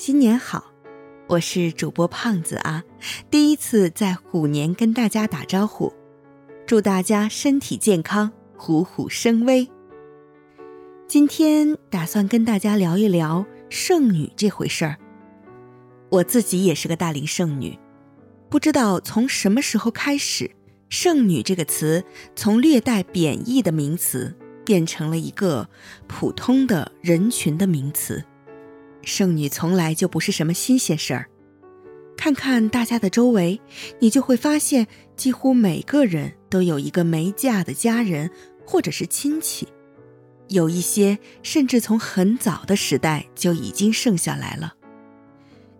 新年好，我是主播胖子啊，第一次在虎年跟大家打招呼，祝大家身体健康，虎虎生威。今天打算跟大家聊一聊剩女这回事儿。我自己也是个大龄剩女，不知道从什么时候开始，剩女这个词从略带贬义的名词变成了一个普通的人群的名词。剩女从来就不是什么新鲜事儿，看看大家的周围，你就会发现，几乎每个人都有一个没嫁的家人或者是亲戚，有一些甚至从很早的时代就已经剩下来了。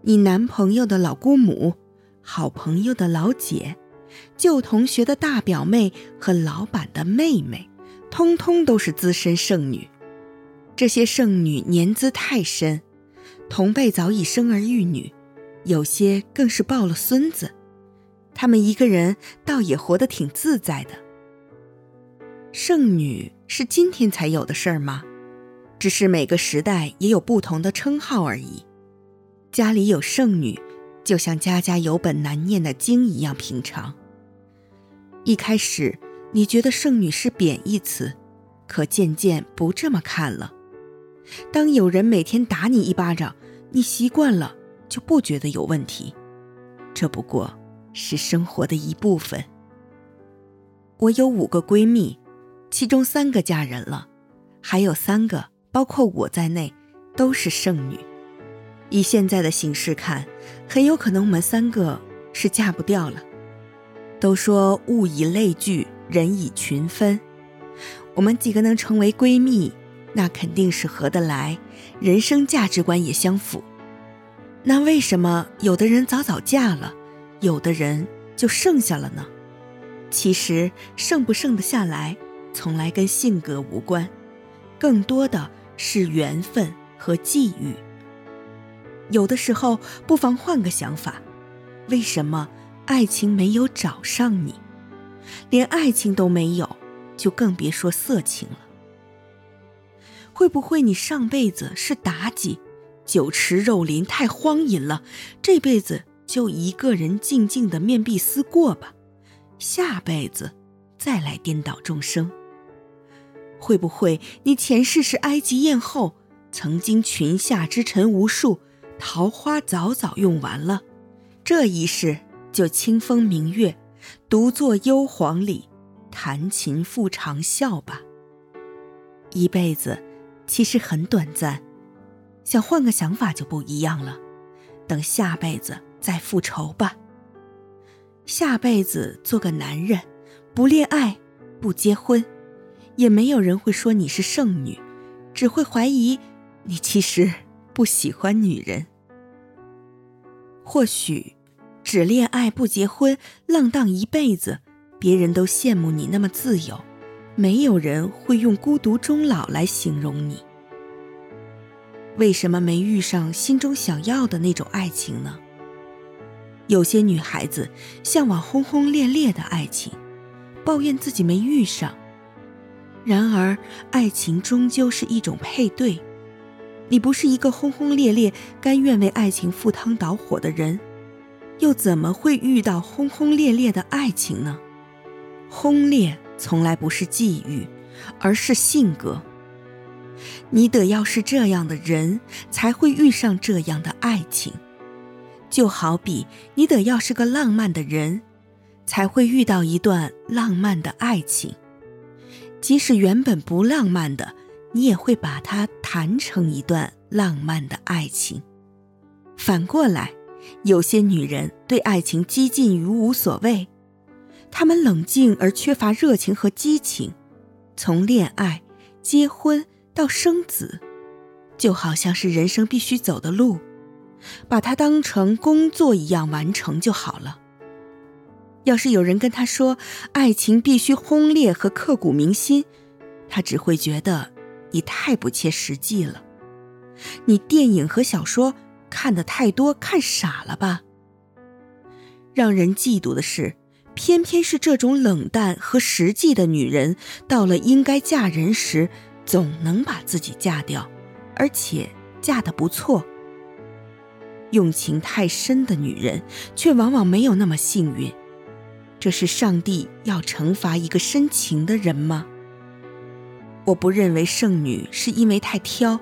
你男朋友的老姑母、好朋友的老姐、旧同学的大表妹和老板的妹妹，通通都是资深剩女。这些剩女年资太深。同辈早已生儿育女，有些更是抱了孙子，他们一个人倒也活得挺自在的。剩女是今天才有的事儿吗？只是每个时代也有不同的称号而已。家里有剩女，就像家家有本难念的经一样平常。一开始你觉得剩女是贬义词，可渐渐不这么看了。当有人每天打你一巴掌，你习惯了就不觉得有问题，这不过是生活的一部分。我有五个闺蜜，其中三个嫁人了，还有三个，包括我在内，都是剩女。以现在的形势看，很有可能我们三个是嫁不掉了。都说物以类聚，人以群分，我们几个能成为闺蜜。那肯定是合得来，人生价值观也相符。那为什么有的人早早嫁了，有的人就剩下了呢？其实剩不剩得下来，从来跟性格无关，更多的是缘分和际遇。有的时候不妨换个想法：为什么爱情没有找上你？连爱情都没有，就更别说色情了。会不会你上辈子是妲己，酒池肉林太荒淫了，这辈子就一个人静静的面壁思过吧，下辈子再来颠倒众生。会不会你前世是埃及艳后，曾经裙下之臣无数，桃花早早用完了，这一世就清风明月，独坐幽篁里，弹琴复长啸吧。一辈子。其实很短暂，想换个想法就不一样了。等下辈子再复仇吧。下辈子做个男人，不恋爱，不结婚，也没有人会说你是剩女，只会怀疑你其实不喜欢女人。或许，只恋爱不结婚，浪荡一辈子，别人都羡慕你那么自由。没有人会用孤独终老来形容你。为什么没遇上心中想要的那种爱情呢？有些女孩子向往轰轰烈烈的爱情，抱怨自己没遇上。然而，爱情终究是一种配对。你不是一个轰轰烈烈、甘愿为爱情赴汤蹈火的人，又怎么会遇到轰轰烈烈的爱情呢？轰烈。从来不是际遇，而是性格。你得要是这样的人，才会遇上这样的爱情。就好比你得要是个浪漫的人，才会遇到一段浪漫的爱情。即使原本不浪漫的，你也会把它谈成一段浪漫的爱情。反过来，有些女人对爱情激进于无所谓。他们冷静而缺乏热情和激情，从恋爱、结婚到生子，就好像是人生必须走的路，把它当成工作一样完成就好了。要是有人跟他说爱情必须轰烈和刻骨铭心，他只会觉得你太不切实际了。你电影和小说看的太多，看傻了吧？让人嫉妒的是。偏偏是这种冷淡和实际的女人，到了应该嫁人时，总能把自己嫁掉，而且嫁得不错。用情太深的女人，却往往没有那么幸运。这是上帝要惩罚一个深情的人吗？我不认为圣女是因为太挑，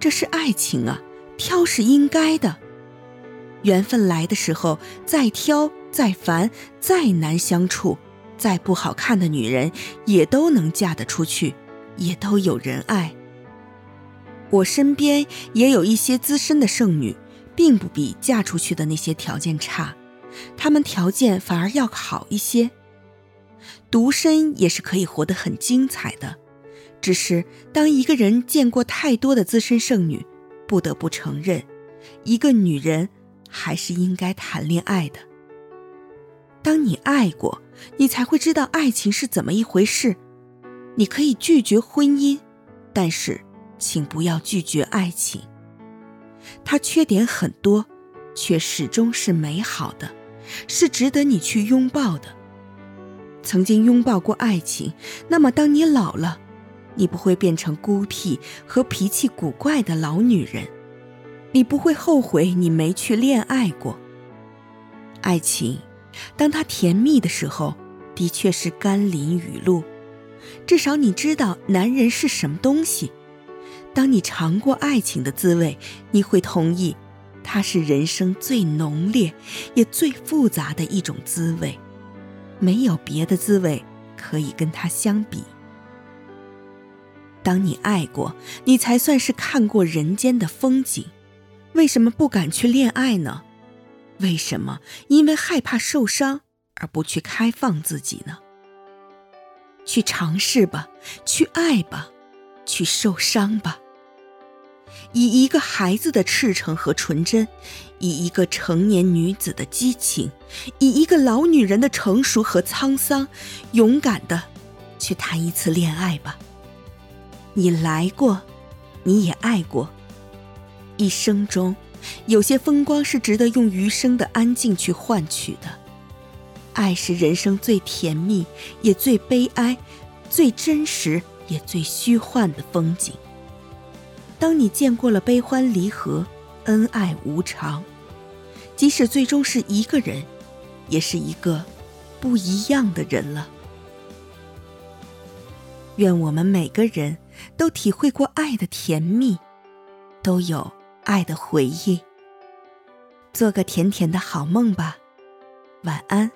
这是爱情啊，挑是应该的。缘分来的时候，再挑、再烦、再难相处、再不好看的女人，也都能嫁得出去，也都有人爱。我身边也有一些资深的剩女，并不比嫁出去的那些条件差，她们条件反而要好一些。独身也是可以活得很精彩的，只是当一个人见过太多的资深剩女，不得不承认，一个女人。还是应该谈恋爱的。当你爱过，你才会知道爱情是怎么一回事。你可以拒绝婚姻，但是请不要拒绝爱情。它缺点很多，却始终是美好的，是值得你去拥抱的。曾经拥抱过爱情，那么当你老了，你不会变成孤僻和脾气古怪的老女人。你不会后悔你没去恋爱过。爱情，当它甜蜜的时候，的确是甘霖雨露，至少你知道男人是什么东西。当你尝过爱情的滋味，你会同意，它是人生最浓烈也最复杂的一种滋味，没有别的滋味可以跟它相比。当你爱过，你才算是看过人间的风景。为什么不敢去恋爱呢？为什么因为害怕受伤而不去开放自己呢？去尝试吧，去爱吧，去受伤吧。以一个孩子的赤诚和纯真，以一个成年女子的激情，以一个老女人的成熟和沧桑，勇敢的去谈一次恋爱吧。你来过，你也爱过。一生中，有些风光是值得用余生的安静去换取的。爱是人生最甜蜜，也最悲哀，最真实，也最虚幻的风景。当你见过了悲欢离合，恩爱无常，即使最终是一个人，也是一个不一样的人了。愿我们每个人都体会过爱的甜蜜，都有。爱的回忆，做个甜甜的好梦吧，晚安。